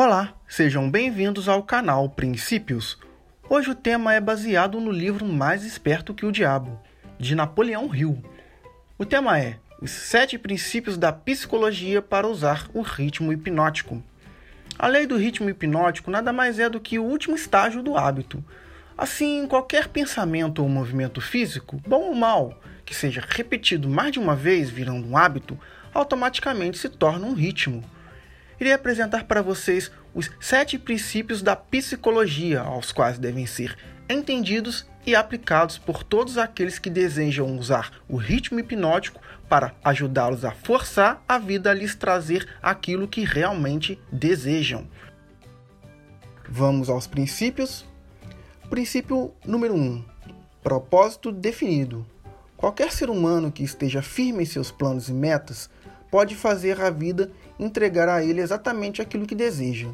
Olá, sejam bem-vindos ao canal Princípios. Hoje o tema é baseado no livro Mais Esperto que o Diabo, de Napoleão Hill. O tema é Os Sete Princípios da Psicologia para usar o ritmo hipnótico. A lei do ritmo hipnótico nada mais é do que o último estágio do hábito. Assim, qualquer pensamento ou movimento físico, bom ou mal, que seja repetido mais de uma vez virando um hábito, automaticamente se torna um ritmo irei apresentar para vocês os sete princípios da psicologia, aos quais devem ser entendidos e aplicados por todos aqueles que desejam usar o ritmo hipnótico para ajudá-los a forçar a vida a lhes trazer aquilo que realmente desejam. Vamos aos princípios. Princípio número 1: um, propósito definido. Qualquer ser humano que esteja firme em seus planos e metas pode fazer a vida entregar a ele exatamente aquilo que deseja.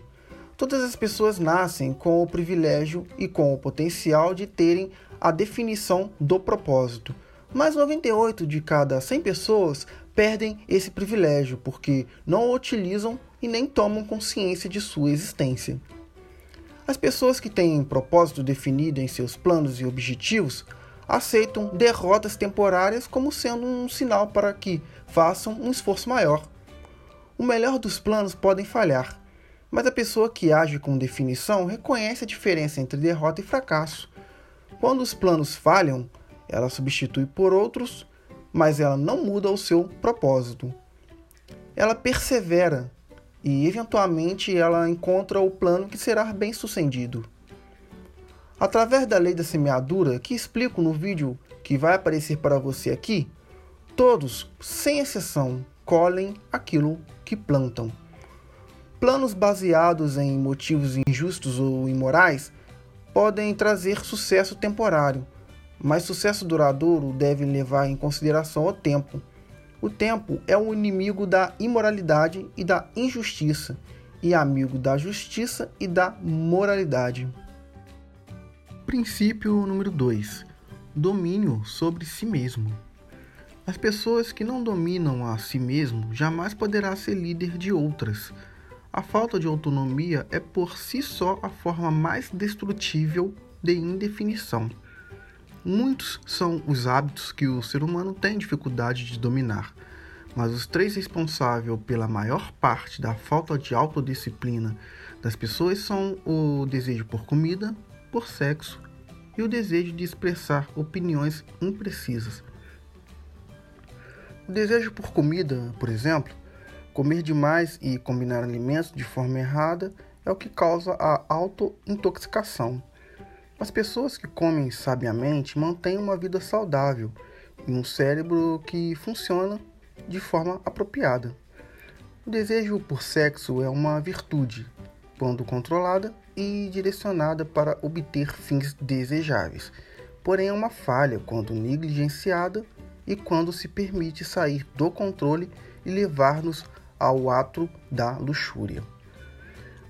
Todas as pessoas nascem com o privilégio e com o potencial de terem a definição do propósito, mas 98 de cada 100 pessoas perdem esse privilégio porque não o utilizam e nem tomam consciência de sua existência. As pessoas que têm propósito definido em seus planos e objetivos aceitam derrotas temporárias como sendo um sinal para que façam um esforço maior. O melhor dos planos podem falhar, mas a pessoa que age com definição reconhece a diferença entre derrota e fracasso. Quando os planos falham, ela substitui por outros, mas ela não muda o seu propósito. Ela persevera e, eventualmente, ela encontra o plano que será bem sucedido. Através da lei da semeadura, que explico no vídeo que vai aparecer para você aqui, todos, sem exceção, colhem aquilo que plantam. Planos baseados em motivos injustos ou imorais podem trazer sucesso temporário, mas sucesso duradouro deve levar em consideração o tempo. O tempo é o inimigo da imoralidade e da injustiça, e amigo da justiça e da moralidade. Princípio número 2: Domínio sobre si mesmo. As pessoas que não dominam a si mesmo jamais poderá ser líder de outras. A falta de autonomia é por si só a forma mais destrutível de indefinição. Muitos são os hábitos que o ser humano tem dificuldade de dominar, mas os três responsáveis pela maior parte da falta de autodisciplina das pessoas são o desejo por comida, por sexo e o desejo de expressar opiniões imprecisas. O desejo por comida, por exemplo, comer demais e combinar alimentos de forma errada é o que causa a autointoxicação. As pessoas que comem sabiamente mantêm uma vida saudável e um cérebro que funciona de forma apropriada. O desejo por sexo é uma virtude, quando controlada e direcionada para obter fins desejáveis. Porém, é uma falha quando negligenciada e quando se permite sair do controle e levar-nos ao ato da luxúria.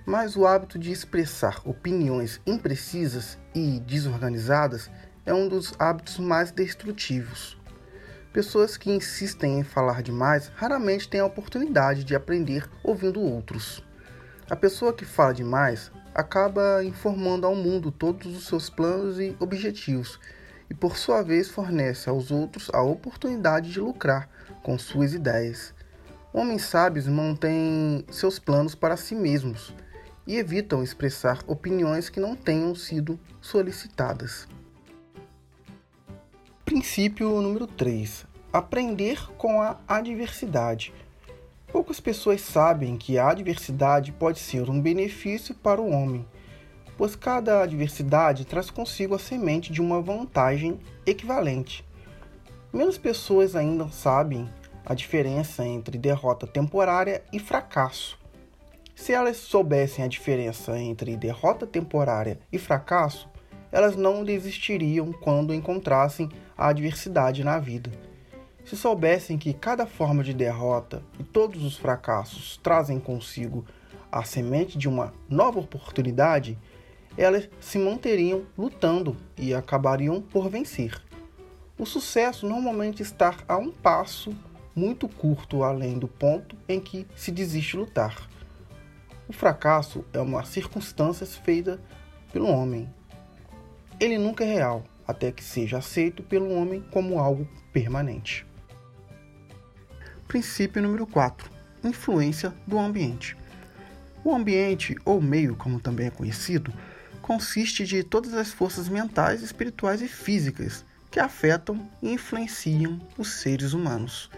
Mas o hábito de expressar opiniões imprecisas e desorganizadas é um dos hábitos mais destrutivos. Pessoas que insistem em falar demais raramente têm a oportunidade de aprender ouvindo outros. A pessoa que fala demais acaba informando ao mundo todos os seus planos e objetivos e, por sua vez, fornece aos outros a oportunidade de lucrar com suas ideias. Homens sábios mantêm seus planos para si mesmos e evitam expressar opiniões que não tenham sido solicitadas. Princípio número 3: Aprender com a adversidade. Poucas pessoas sabem que a adversidade pode ser um benefício para o homem, pois cada adversidade traz consigo a semente de uma vantagem equivalente. Menos pessoas ainda sabem a diferença entre derrota temporária e fracasso. Se elas soubessem a diferença entre derrota temporária e fracasso, elas não desistiriam quando encontrassem a adversidade na vida. Se soubessem que cada forma de derrota e todos os fracassos trazem consigo a semente de uma nova oportunidade, elas se manteriam lutando e acabariam por vencer. O sucesso normalmente está a um passo muito curto além do ponto em que se desiste lutar. O fracasso é uma circunstância feita pelo homem. Ele nunca é real, até que seja aceito pelo homem como algo permanente. Princípio número 4: Influência do ambiente. O ambiente, ou meio, como também é conhecido, consiste de todas as forças mentais, espirituais e físicas que afetam e influenciam os seres humanos.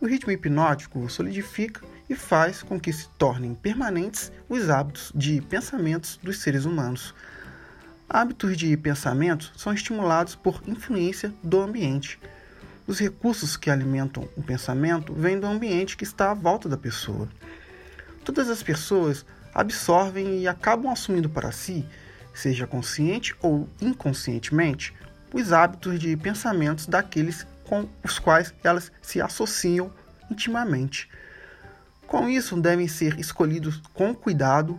O ritmo hipnótico solidifica e faz com que se tornem permanentes os hábitos de pensamentos dos seres humanos. Hábitos de pensamento são estimulados por influência do ambiente. Os recursos que alimentam o pensamento vêm do ambiente que está à volta da pessoa. Todas as pessoas absorvem e acabam assumindo para si, seja consciente ou inconscientemente, os hábitos de pensamentos daqueles com os quais elas se associam intimamente. Com isso, devem ser escolhidos com cuidado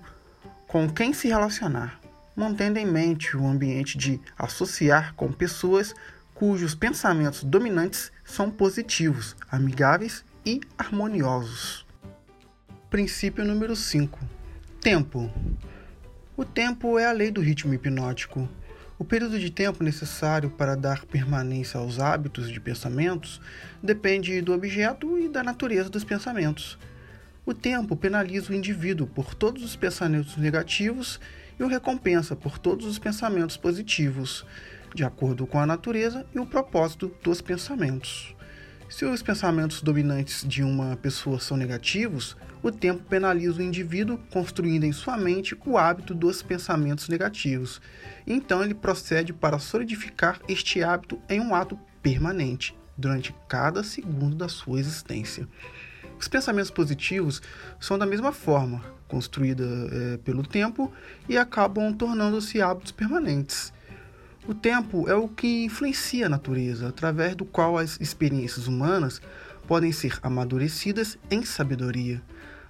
com quem se relacionar, mantendo em mente o ambiente de associar com pessoas cujos pensamentos dominantes são positivos, amigáveis e harmoniosos. Princípio número 5: Tempo. O tempo é a lei do ritmo hipnótico. O período de tempo necessário para dar permanência aos hábitos de pensamentos depende do objeto e da natureza dos pensamentos. O tempo penaliza o indivíduo por todos os pensamentos negativos e o recompensa por todos os pensamentos positivos, de acordo com a natureza e o propósito dos pensamentos. Se os pensamentos dominantes de uma pessoa são negativos, o tempo penaliza o indivíduo, construindo em sua mente o hábito dos pensamentos negativos. Então ele procede para solidificar este hábito em um ato permanente, durante cada segundo da sua existência. Os pensamentos positivos são da mesma forma, construída é, pelo tempo e acabam tornando-se hábitos permanentes. O tempo é o que influencia a natureza, através do qual as experiências humanas podem ser amadurecidas em sabedoria.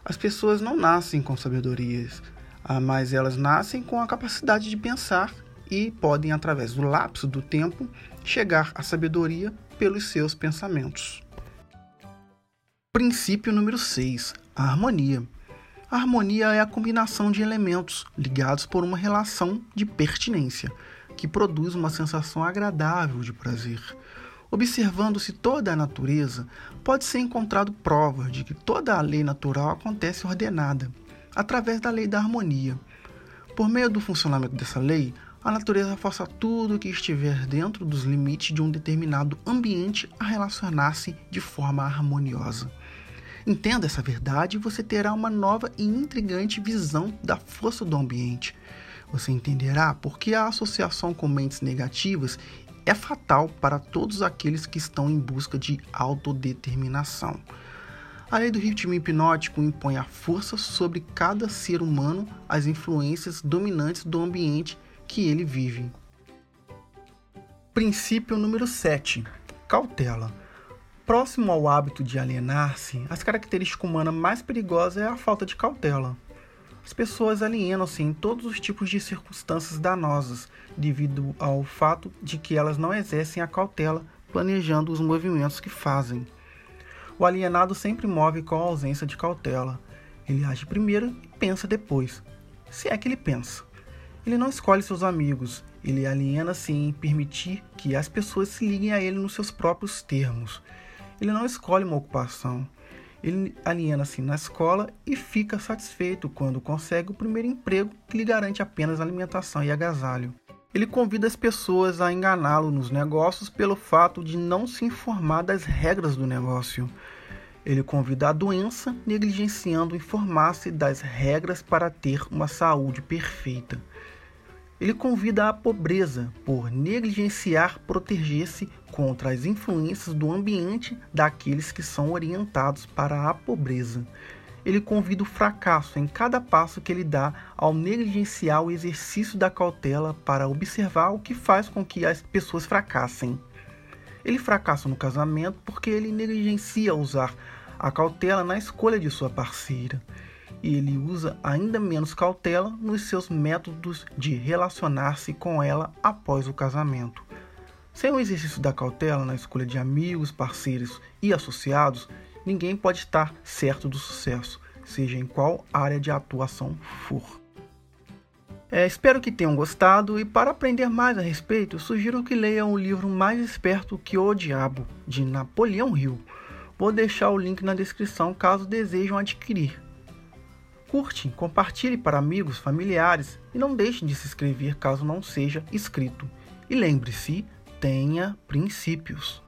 As pessoas não nascem com sabedorias, ah, mas elas nascem com a capacidade de pensar e podem, através do lapso do tempo, chegar à sabedoria pelos seus pensamentos. Princípio número 6: a harmonia. A harmonia é a combinação de elementos ligados por uma relação de pertinência que produz uma sensação agradável de prazer. Observando-se toda a natureza, pode ser encontrado prova de que toda a lei natural acontece ordenada, através da lei da harmonia. Por meio do funcionamento dessa lei, a natureza força tudo que estiver dentro dos limites de um determinado ambiente a relacionar-se de forma harmoniosa. Entenda essa verdade e você terá uma nova e intrigante visão da força do ambiente você entenderá por que a associação com mentes negativas é fatal para todos aqueles que estão em busca de autodeterminação. A lei do ritmo hipnótico impõe a força sobre cada ser humano as influências dominantes do ambiente que ele vive. Princípio número 7: cautela. Próximo ao hábito de alienar-se, as características humanas mais perigosas é a falta de cautela. As pessoas alienam-se em todos os tipos de circunstâncias danosas, devido ao fato de que elas não exercem a cautela planejando os movimentos que fazem. O alienado sempre move com a ausência de cautela. Ele age primeiro e pensa depois, se é que ele pensa. Ele não escolhe seus amigos, ele aliena-se em permitir que as pessoas se liguem a ele nos seus próprios termos. Ele não escolhe uma ocupação, ele aliena-se na escola e fica satisfeito quando consegue o primeiro emprego que lhe garante apenas alimentação e agasalho. Ele convida as pessoas a enganá-lo nos negócios pelo fato de não se informar das regras do negócio. Ele convida a doença, negligenciando informar-se das regras para ter uma saúde perfeita. Ele convida a pobreza por negligenciar proteger-se contra as influências do ambiente daqueles que são orientados para a pobreza. Ele convida o fracasso em cada passo que ele dá ao negligenciar o exercício da cautela para observar o que faz com que as pessoas fracassem. Ele fracassa no casamento porque ele negligencia usar a cautela na escolha de sua parceira ele usa ainda menos cautela nos seus métodos de relacionar-se com ela após o casamento. Sem o exercício da cautela na escolha de amigos, parceiros e associados, ninguém pode estar certo do sucesso, seja em qual área de atuação for. É, espero que tenham gostado e para aprender mais a respeito, sugiro que leiam o livro Mais Esperto que o Diabo, de Napoleão Hill. Vou deixar o link na descrição caso desejam adquirir. Curte, compartilhe para amigos, familiares e não deixem de se inscrever caso não seja inscrito. E lembre-se, tenha princípios.